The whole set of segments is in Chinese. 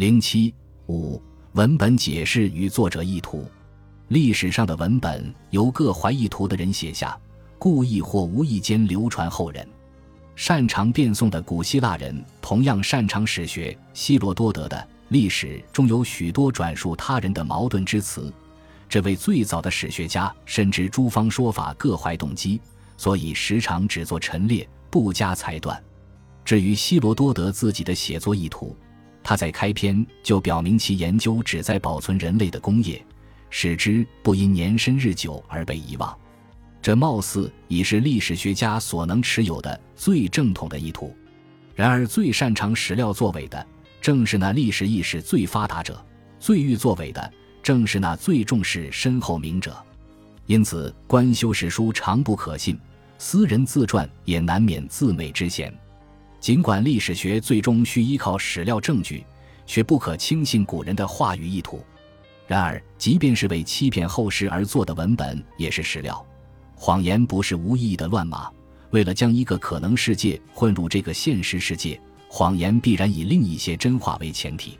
零七五文本解释与作者意图。历史上的文本由各怀意图的人写下，故意或无意间流传后人。擅长辩诵的古希腊人同样擅长史学。希罗多德的历史中有许多转述他人的矛盾之词。这位最早的史学家深知诸方说法各怀动机，所以时常只做陈列，不加裁断。至于希罗多德自己的写作意图，他在开篇就表明其研究旨在保存人类的工业，使之不因年深日久而被遗忘。这貌似已是历史学家所能持有的最正统的意图。然而，最擅长史料作伪的，正是那历史意识最发达者；最欲作伪的。正是那最重视身后名者，因此官修史书常不可信，私人自传也难免自美之嫌。尽管历史学最终需依靠史料证据，却不可轻信古人的话语意图。然而，即便是为欺骗后世而做的文本，也是史料。谎言不是无意义的乱码，为了将一个可能世界混入这个现实世界，谎言必然以另一些真话为前提。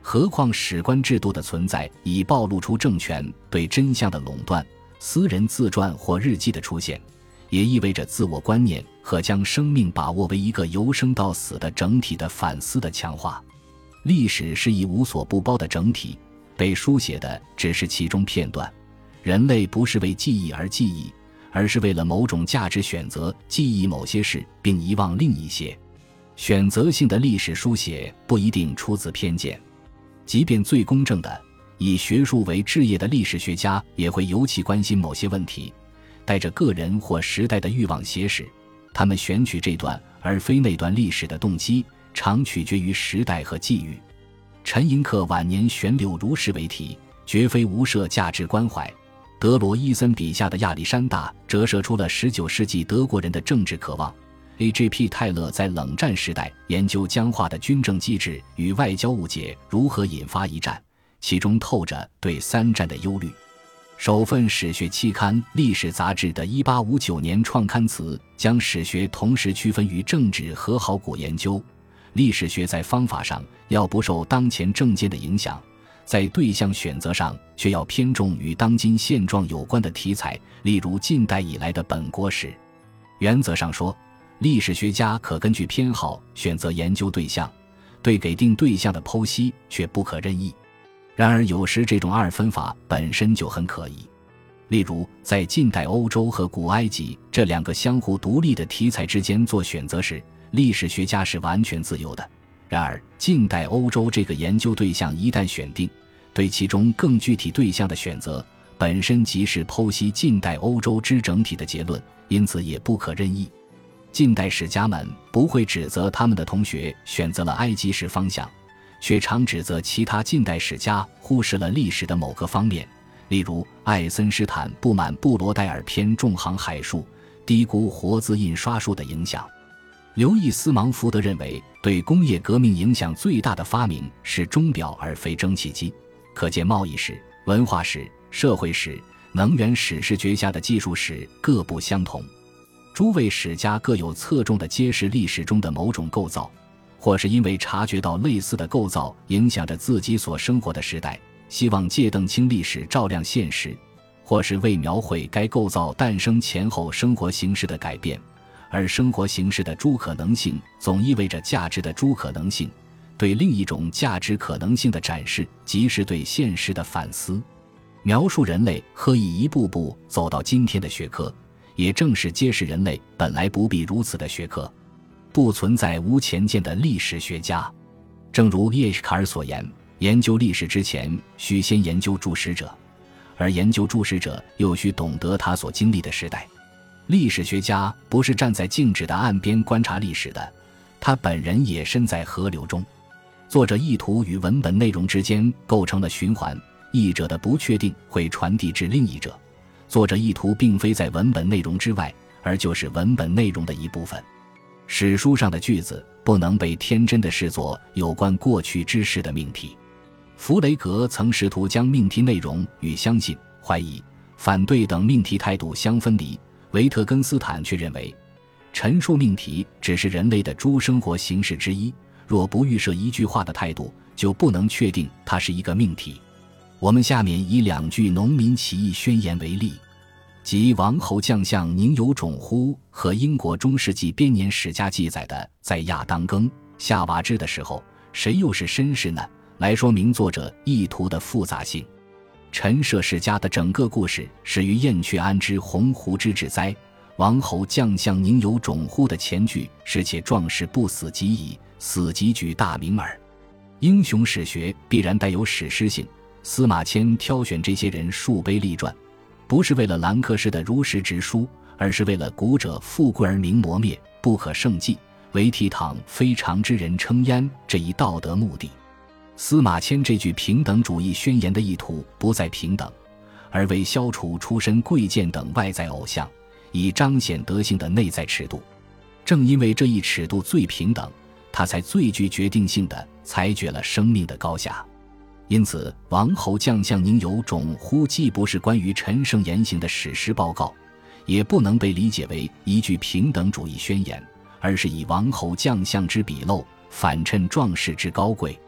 何况史官制度的存在已暴露出政权对真相的垄断，私人自传或日记的出现，也意味着自我观念和将生命把握为一个由生到死的整体的反思的强化。历史是一无所不包的整体，被书写的只是其中片段。人类不是为记忆而记忆，而是为了某种价值选择记忆某些事，并遗忘另一些。选择性的历史书写不一定出自偏见。即便最公正的、以学术为志业的历史学家，也会尤其关心某些问题，带着个人或时代的欲望写史。他们选取这段而非那段历史的动机，常取决于时代和际遇。陈寅恪晚年悬柳如是为题，绝非无涉价值关怀。德罗伊森笔下的亚历山大，折射出了19世纪德国人的政治渴望。A.G.P. 泰勒在冷战时代研究僵化的军政机制与外交误解如何引发一战，其中透着对三战的忧虑。首份史学期刊《历史杂志》的1859年创刊词将史学同时区分于政治和考古研究。历史学在方法上要不受当前政见的影响，在对象选择上却要偏重与当今现状有关的题材，例如近代以来的本国史。原则上说。历史学家可根据偏好选择研究对象，对给定对象的剖析却不可任意。然而，有时这种二分法本身就很可疑。例如，在近代欧洲和古埃及这两个相互独立的题材之间做选择时，历史学家是完全自由的。然而，近代欧洲这个研究对象一旦选定，对其中更具体对象的选择本身即是剖析近代欧洲之整体的结论，因此也不可任意。近代史家们不会指责他们的同学选择了埃及史方向，却常指责其他近代史家忽视了历史的某个方面。例如，爱森斯坦不满布罗代尔偏重航海术，低估活字印刷术的影响。刘易斯芒福德认为，对工业革命影响最大的发明是钟表而非蒸汽机。可见，贸易史、文化史、社会史、能源史是绝下的技术史各不相同。诸位史家各有侧重的揭示历史中的某种构造，或是因为察觉到类似的构造影响着自己所生活的时代，希望借邓清历史照亮现实；或是为描绘该构造诞生前后生活形式的改变，而生活形式的诸可能性总意味着价值的诸可能性，对另一种价值可能性的展示，即是对现实的反思。描述人类何以一步步走到今天的学科。也正是揭示人类本来不必如此的学科，不存在无前见的历史学家。正如叶卡尔所言，研究历史之前需先研究注史者，而研究注史者又需懂得他所经历的时代。历史学家不是站在静止的岸边观察历史的，他本人也身在河流中。作者意图与文本内容之间构成了循环，译者的不确定会传递至另一者。作者意图并非在文本内容之外，而就是文本内容的一部分。史书上的句子不能被天真的视作有关过去之事的命题。弗雷格曾试图将命题内容与相信、怀疑、反对等命题态度相分离。维特根斯坦却认为，陈述命题只是人类的诸生活形式之一。若不预设一句话的态度，就不能确定它是一个命题。我们下面以两句农民起义宣言为例，即王侯将相宁有种乎和英国中世纪编年史家记载的，在亚当耕夏娃之的时候，谁又是绅士呢？来说明作者意图的复杂性。陈涉世家的整个故事始于燕雀安知鸿鹄之志哉？王侯将相宁有种乎的前句是且壮士不死即已，死即举大名耳。英雄史学必然带有史诗性。司马迁挑选这些人树碑立传，不是为了兰克式的如实直书，而是为了古者富贵而名磨灭，不可胜计，唯倜傥非常之人称焉这一道德目的。司马迁这句平等主义宣言的意图不在平等，而为消除出身贵贱等外在偶像，以彰显德性的内在尺度。正因为这一尺度最平等，他才最具决定性的裁决了生命的高下。因此，王侯将相宁有种乎，既不是关于陈胜言行的史实报告，也不能被理解为一句平等主义宣言，而是以王侯将相之鄙陋，反衬壮士之高贵。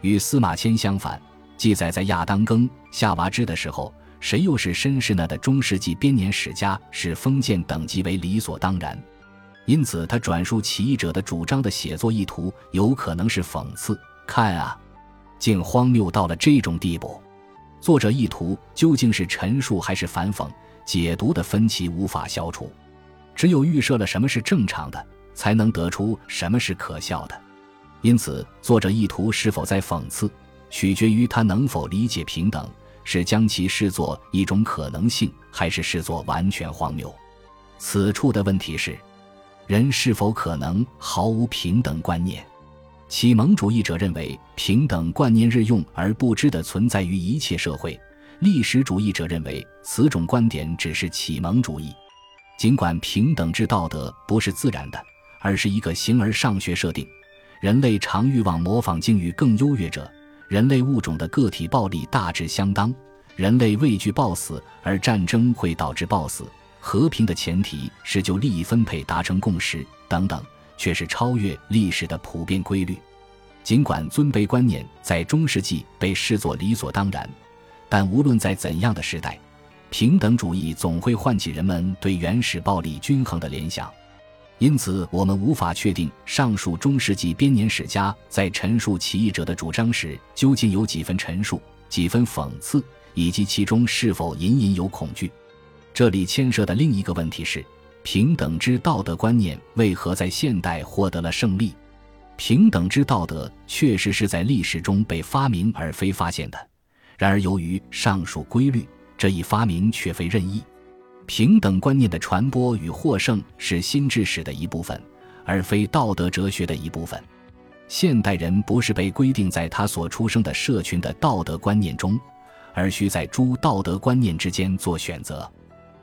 与司马迁相反，记载在亚当耕夏娃之的时候，谁又是绅士呢？的中世纪编年史家视封建等级为理所当然，因此他转述起义者的主张的写作意图有可能是讽刺。看啊，竟荒谬到了这种地步！作者意图究竟是陈述还是反讽？解读的分歧无法消除，只有预设了什么是正常的，才能得出什么是可笑的。因此，作者意图是否在讽刺，取决于他能否理解平等，是将其视作一种可能性，还是视作完全荒谬。此处的问题是：人是否可能毫无平等观念？启蒙主义者认为平等观念日用而不知的存在于一切社会，历史主义者认为此种观点只是启蒙主义。尽管平等之道德不是自然的，而是一个形而上学设定。人类常欲望模仿境遇更优越者，人类物种的个体暴力大致相当，人类畏惧暴死，而战争会导致暴死。和平的前提是就利益分配达成共识，等等，却是超越历史的普遍规律。尽管尊卑观念在中世纪被视作理所当然，但无论在怎样的时代，平等主义总会唤起人们对原始暴力均衡的联想。因此，我们无法确定上述中世纪编年史家在陈述起义者的主张时，究竟有几分陈述，几分讽刺，以及其中是否隐隐有恐惧。这里牵涉的另一个问题是：平等之道德观念为何在现代获得了胜利？平等之道德确实是在历史中被发明而非发现的，然而由于上述规律，这一发明却非任意。平等观念的传播与获胜是心智史的一部分，而非道德哲学的一部分。现代人不是被规定在他所出生的社群的道德观念中，而需在诸道德观念之间做选择。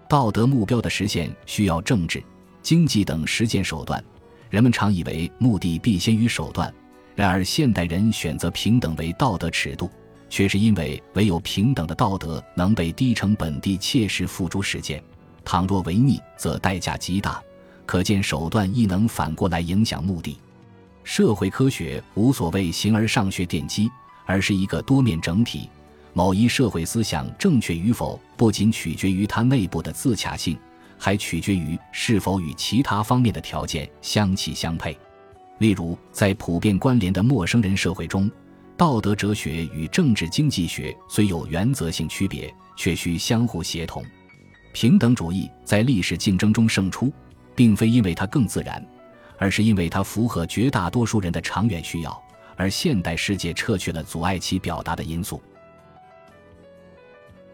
道德目标的实现需要政治、经济等实践手段。人们常以为目的必先于手段，然而现代人选择平等为道德尺度。却是因为唯有平等的道德能被低成本地切实付诸实践，倘若违逆，则代价极大。可见手段亦能反过来影响目的。社会科学无所谓形而上学奠基，而是一个多面整体。某一社会思想正确与否，不仅取决于它内部的自洽性，还取决于是否与其他方面的条件相契相配。例如，在普遍关联的陌生人社会中。道德哲学与政治经济学虽有原则性区别，却需相互协同。平等主义在历史竞争中胜出，并非因为它更自然，而是因为它符合绝大多数人的长远需要，而现代世界撤去了阻碍其表达的因素。